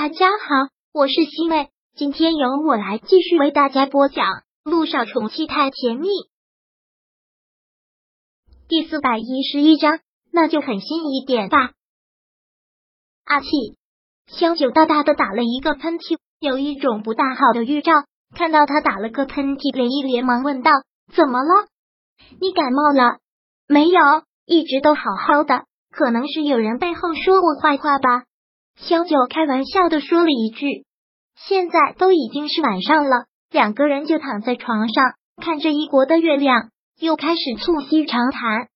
大家好，我是西妹，今天由我来继续为大家播讲《路上宠妻太甜蜜》第四百一十一章，那就狠心一点吧。阿气，萧九大大的打了一个喷嚏，有一种不大好的预兆。看到他打了个喷嚏，连一连忙问道：“怎么了？你感冒了？没有，一直都好好的，可能是有人背后说我坏话吧。”萧九开玩笑的说了一句：“现在都已经是晚上了。”两个人就躺在床上，看着一国的月亮，又开始促膝长谈。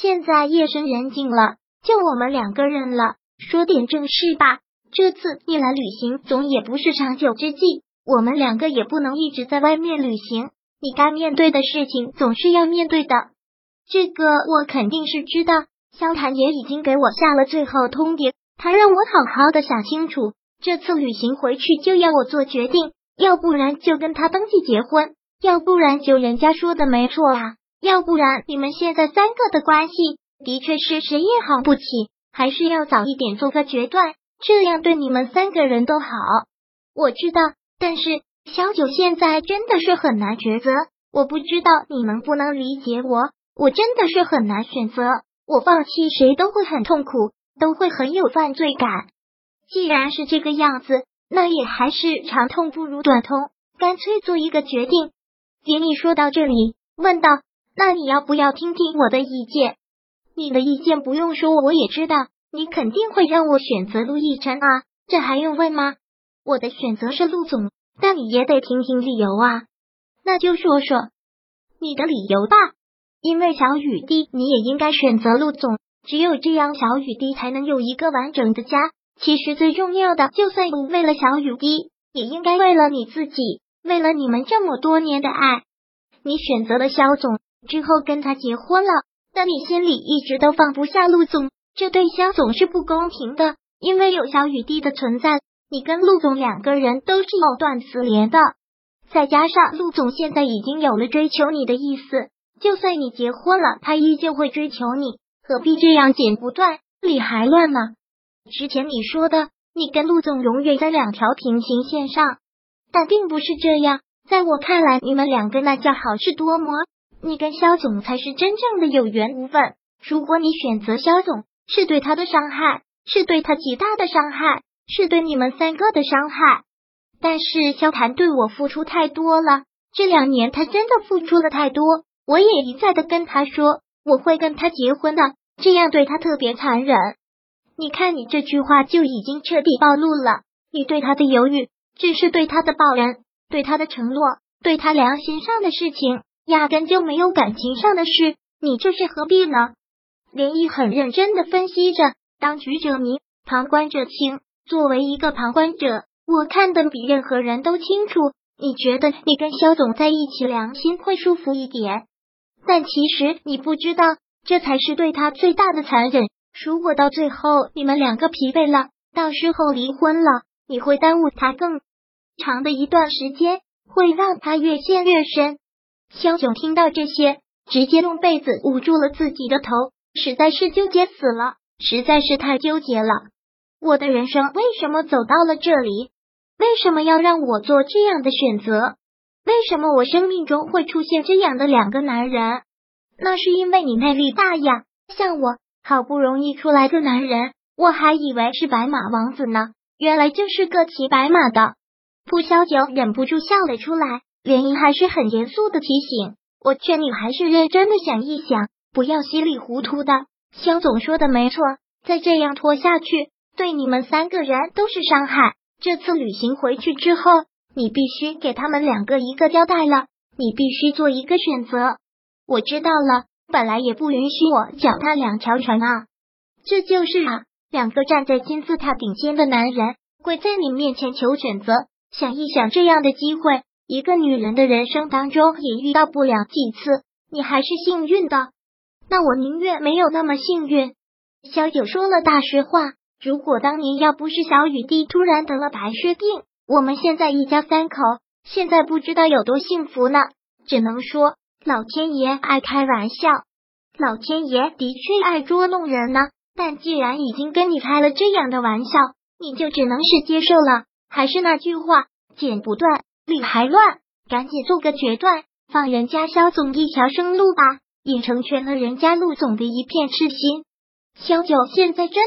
现在夜深人静了，就我们两个人了，说点正事吧。这次你来旅行，总也不是长久之计，我们两个也不能一直在外面旅行。你该面对的事情总是要面对的，这个我肯定是知道。萧谈也已经给我下了最后通牒。他让我好好的想清楚，这次旅行回去就要我做决定，要不然就跟他登记结婚，要不然就人家说的没错啊，要不然你们现在三个的关系的确是谁也好不起，还是要早一点做个决断，这样对你们三个人都好。我知道，但是小九现在真的是很难抉择，我不知道你能不能理解我，我真的是很难选择，我放弃谁都会很痛苦。都会很有犯罪感。既然是这个样子，那也还是长痛不如短痛，干脆做一个决定。杰尼说到这里，问道：“那你要不要听听我的意见？”你的意见不用说，我也知道，你肯定会让我选择陆亦辰啊，这还用问吗？我的选择是陆总，但你也得听听理由啊。那就说说你的理由吧。因为小雨滴，你也应该选择陆总。只有这样，小雨滴才能有一个完整的家。其实最重要的，就算不为了小雨滴，也应该为了你自己，为了你们这么多年的爱。你选择了肖总之后跟他结婚了，但你心里一直都放不下陆总，这对肖总是不公平的。因为有小雨滴的存在，你跟陆总两个人都是藕断丝连的。再加上陆总现在已经有了追求你的意思，就算你结婚了，他依旧会追求你。何必这样剪不断，理还乱呢？之前你说的，你跟陆总永远在两条平行线上，但并不是这样。在我看来，你们两个那叫好事多磨。你跟肖总才是真正的有缘无分。如果你选择肖总，是对他的伤害，是对他极大的伤害，是对你们三个的伤害。但是肖谈对我付出太多了，这两年他真的付出了太多。我也一再的跟他说，我会跟他结婚的。这样对他特别残忍，你看你这句话就已经彻底暴露了。你对他的犹豫，只是对他的抱怨，对他的承诺，对他良心上的事情，压根就没有感情上的事。你这是何必呢？林毅很认真的分析着，当局者迷，旁观者清。作为一个旁观者，我看的比任何人都清楚。你觉得你跟肖总在一起，良心会舒服一点，但其实你不知道。这才是对他最大的残忍。如果到最后你们两个疲惫了，到时候离婚了，你会耽误他更长的一段时间，会让他越陷越深。肖九听到这些，直接用被子捂住了自己的头，实在是纠结死了，实在是太纠结了。我的人生为什么走到了这里？为什么要让我做这样的选择？为什么我生命中会出现这样的两个男人？那是因为你魅力大呀！像我好不容易出来个男人，我还以为是白马王子呢，原来就是个骑白马的。蒲小九忍不住笑了出来，连姨还是很严肃的提醒我：劝你还是认真的想一想，不要稀里糊涂的。肖总说的没错，再这样拖下去，对你们三个人都是伤害。这次旅行回去之后，你必须给他们两个一个交代了，你必须做一个选择。我知道了，本来也不允许我脚踏两条船啊！这就是啊，两个站在金字塔顶尖的男人跪在你面前求选择。想一想，这样的机会，一个女人的人生当中也遇到不了几次，你还是幸运的。那我宁愿没有那么幸运。小九说了大实话，如果当年要不是小雨滴突然得了白血病，我们现在一家三口现在不知道有多幸福呢。只能说。老天爷爱开玩笑，老天爷的确爱捉弄人呢。但既然已经跟你开了这样的玩笑，你就只能是接受了。还是那句话，剪不断，理还乱，赶紧做个决断，放人家肖总一条生路吧，也成全了人家陆总的一片痴心。肖九现在真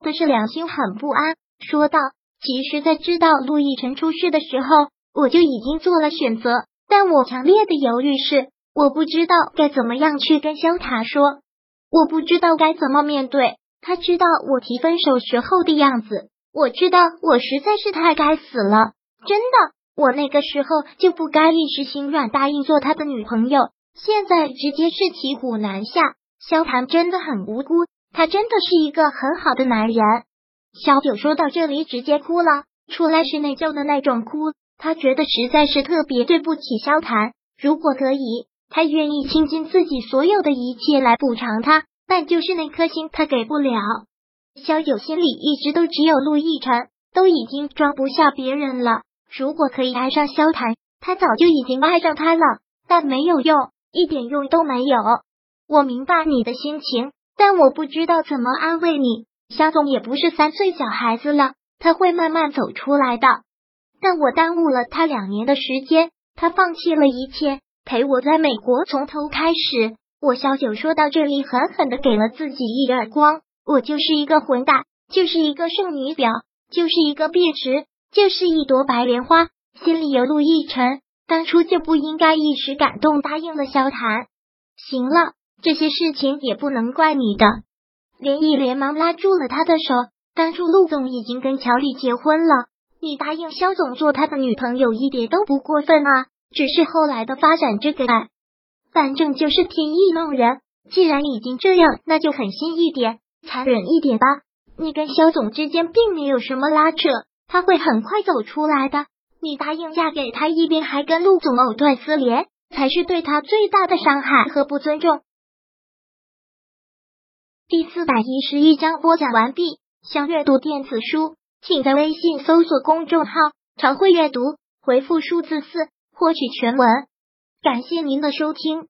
的是良心很不安，说道：“其实，在知道陆亦辰出事的时候，我就已经做了选择，但我强烈的犹豫是，我不知道该怎么样去跟萧塔说，我不知道该怎么面对。他知道我提分手时候的样子。”我知道我实在是太该死了，真的，我那个时候就不该一时心软答应做他的女朋友，现在直接是骑虎难下。萧谈真的很无辜，他真的是一个很好的男人。小九说到这里直接哭了出来，是内疚的那种哭。他觉得实在是特别对不起萧谈，如果可以，他愿意倾尽自己所有的一切来补偿他，但就是那颗心他给不了。萧九心里一直都只有陆亦辰，都已经装不下别人了。如果可以爱上萧谈，他早就已经爱上他了，但没有用，一点用都没有。我明白你的心情，但我不知道怎么安慰你。萧总也不是三岁小孩子了，他会慢慢走出来的。但我耽误了他两年的时间，他放弃了一切，陪我在美国从头开始。我萧九说到这里，狠狠的给了自己一耳光。我就是一个混蛋，就是一个剩女婊，就是一个碧池，就是一朵白莲花。心里有陆亦辰，当初就不应该一时感动答应了萧谈。行了，这些事情也不能怪你的。连毅连忙拉住了他的手。当初陆总已经跟乔丽结婚了，你答应萧总做他的女朋友一点都不过分啊。只是后来的发展，这个爱，反正就是天意弄人。既然已经这样，那就狠心一点。残忍一点吧，你跟肖总之间并没有什么拉扯，他会很快走出来的。你答应嫁给他，一边还跟陆总藕断丝连，才是对他最大的伤害和不尊重。第四百一十一章播讲完毕。想阅读电子书，请在微信搜索公众号“常会阅读”，回复数字四获取全文。感谢您的收听。